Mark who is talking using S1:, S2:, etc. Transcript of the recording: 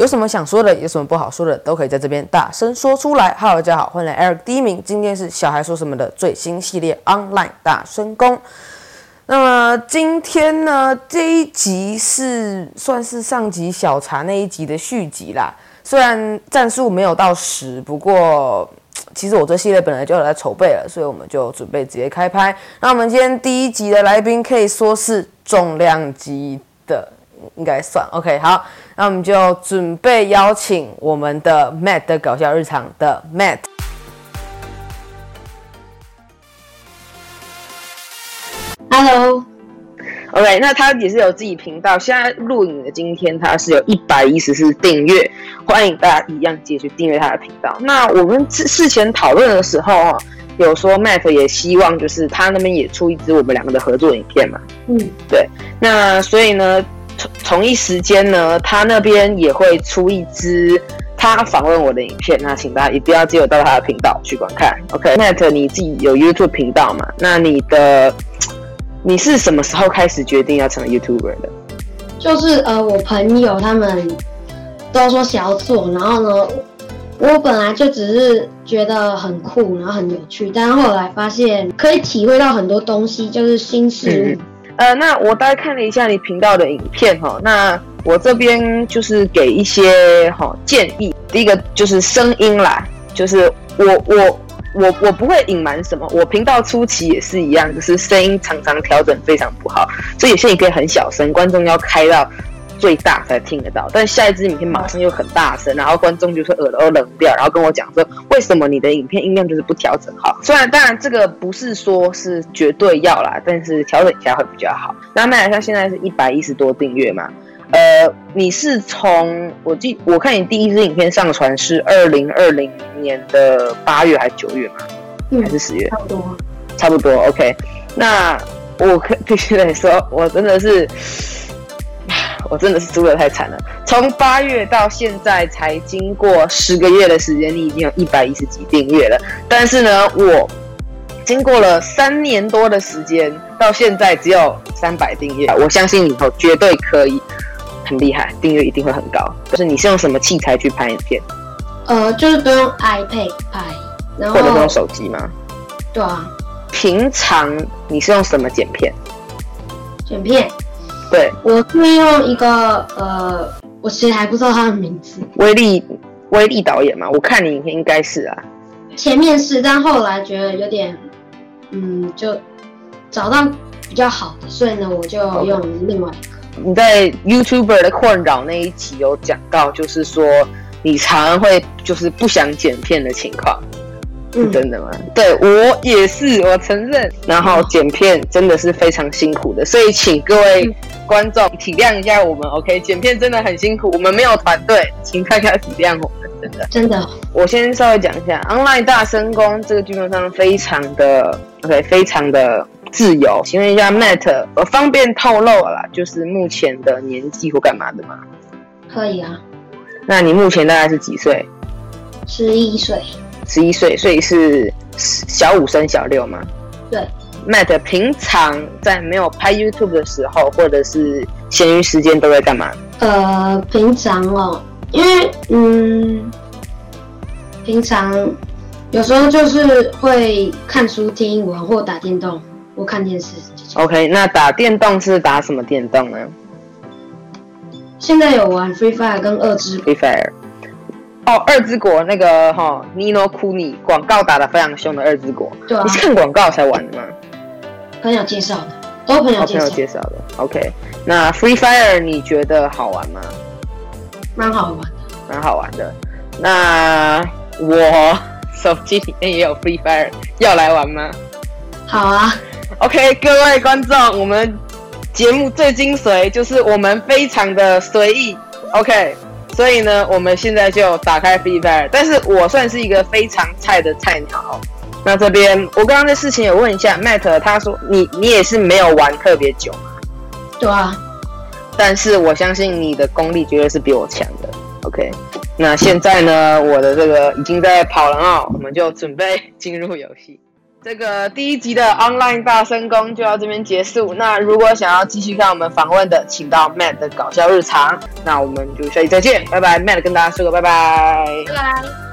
S1: 有什么想说的，有什么不好说的，都可以在这边大声说出来。Hello，大家好，欢迎来 Eric 第一名。今天是小孩说什么的最新系列 Online 大声公。那么今天呢，这一集是算是上集小茶那一集的续集啦。虽然战术没有到十，不过其实我这系列本来就有在筹备了，所以我们就准备直接开拍。那我们今天第一集的来宾可以说是重量级的，应该算 OK。好，那我们就准备邀请我们的 Matt 的搞笑日常的 Matt。Hello，OK，okay, 那他也是有自己频道。现在录影的今天，他是有一百一十四订阅，欢迎大家一样继续订阅他的频道。那我们事事前讨论的时候啊，有说 Matt 也希望就是他那边也出一支我们两个的合作影片嘛。嗯，对。那所以呢，同同一时间呢，他那边也会出一支他访问我的影片。那请大家一定要记得到他的频道去观看。OK，Matt，你自己有 YouTube 频道嘛？那你的。你是什么时候开始决定要成为 YouTuber 的？
S2: 就是呃，我朋友他们都说想要做，然后呢，我本来就只是觉得很酷，然后很有趣，但后来发现可以体会到很多东西，就是新事物。
S1: 嗯、呃，那我大概看了一下你频道的影片哈，那我这边就是给一些哈建议。第一个就是声音啦，就是我我。我我不会隐瞒什么，我频道初期也是一样，就是声音常常调整非常不好，所以有些你可以很小声，观众要开到最大才听得到。但下一支影片马上又很大声，然后观众就是耳朵冷掉，然后跟我讲说，为什么你的影片音量就是不调整好？虽然当然这个不是说是绝对要啦，但是调整一下会比较好。那麦雅莎现在是一百一十多订阅嘛？呃，你是从我记，我看你第一支影片上传是二零二零年的八月还是九月嘛？嗯，还是十月？
S2: 差不多，
S1: 差不多。OK，那我可必须得说，我真的是，我真的是输得太惨了。从八月到现在才经过十个月的时间，你已经有一百一十几订阅了。但是呢，我经过了三年多的时间，到现在只有三百订阅。我相信以后绝对可以。很厉害，订阅一定会很高。就是你是用什么器材去拍影片？
S2: 呃，就是都用 iPad 拍，然后
S1: 或者用手机吗？
S2: 对啊。
S1: 平常你是用什么剪片？
S2: 剪片？
S1: 对，
S2: 我会用一个呃，我其实还不知道他的名字。
S1: 威力威力导演嘛，我看你影片应该是啊。
S2: 前面是，但后来觉得有点，嗯，就找到比较好的，所以呢，我就用另外一个。
S1: 你在 YouTuber 的困扰那一集有讲到，就是说你常常会就是不想剪片的情况，是真的吗？嗯、对我也是，我承认。然后剪片真的是非常辛苦的，所以请各位观众体谅一下我们。OK，剪片真的很辛苦，我们没有团队，请大家体谅我们，真的。
S2: 真的，
S1: 我先稍微讲一下 Online 大声公这个基本上非常的 OK，非常的。自由，请问一下，Matt，我方便透露了啦，就是目前的年纪或干嘛的吗？
S2: 可以啊。
S1: 那你目前大概是几岁？
S2: 十一岁。
S1: 十一岁，所以是小五升小六嘛？
S2: 对。
S1: Matt 平常在没有拍 YouTube 的时候，或者是闲余时间都在干嘛？
S2: 呃，平常哦，因为嗯，平常有时候就是会看书、听英文或打电动。或看电视。
S1: OK，那打电动是打什么电动呢？
S2: 现在有玩 Free Fire 跟二之
S1: Free Fire。哦，二之国那个哈、哦、尼诺库尼广告打得非常凶的二之国。
S2: 对啊。
S1: 你是看广告才玩的吗？
S2: 朋友介绍的，都朋友介绍、哦、
S1: 介绍的。OK，那 Free Fire 你觉得好玩吗？
S2: 蛮好玩的，
S1: 蛮好玩的。那我 手机里面也有 Free Fire，要来玩吗？
S2: 好啊。
S1: OK，各位观众，我们节目最精髓就是我们非常的随意。OK，所以呢，我们现在就打开 Free Fire。但是我算是一个非常菜的菜鸟。那这边我刚刚的事情有问一下 Matt，他说你你也是没有玩特别久吗？
S2: 对啊。
S1: 但是我相信你的功力绝对是比我强的。OK，那现在呢，我的这个已经在跑了啊，我们就准备进入游戏。这个第一集的 online 大声公就到这边结束。那如果想要继续看我们访问的，请到 Matt 的搞笑日常。那我们就下期再见，拜拜。Matt 跟大家说个拜拜，
S2: 拜拜。